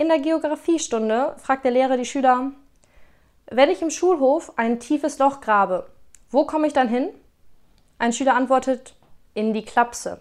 In der Geographiestunde fragt der Lehrer die Schüler, wenn ich im Schulhof ein tiefes Loch grabe, wo komme ich dann hin? Ein Schüler antwortet, in die Klapse.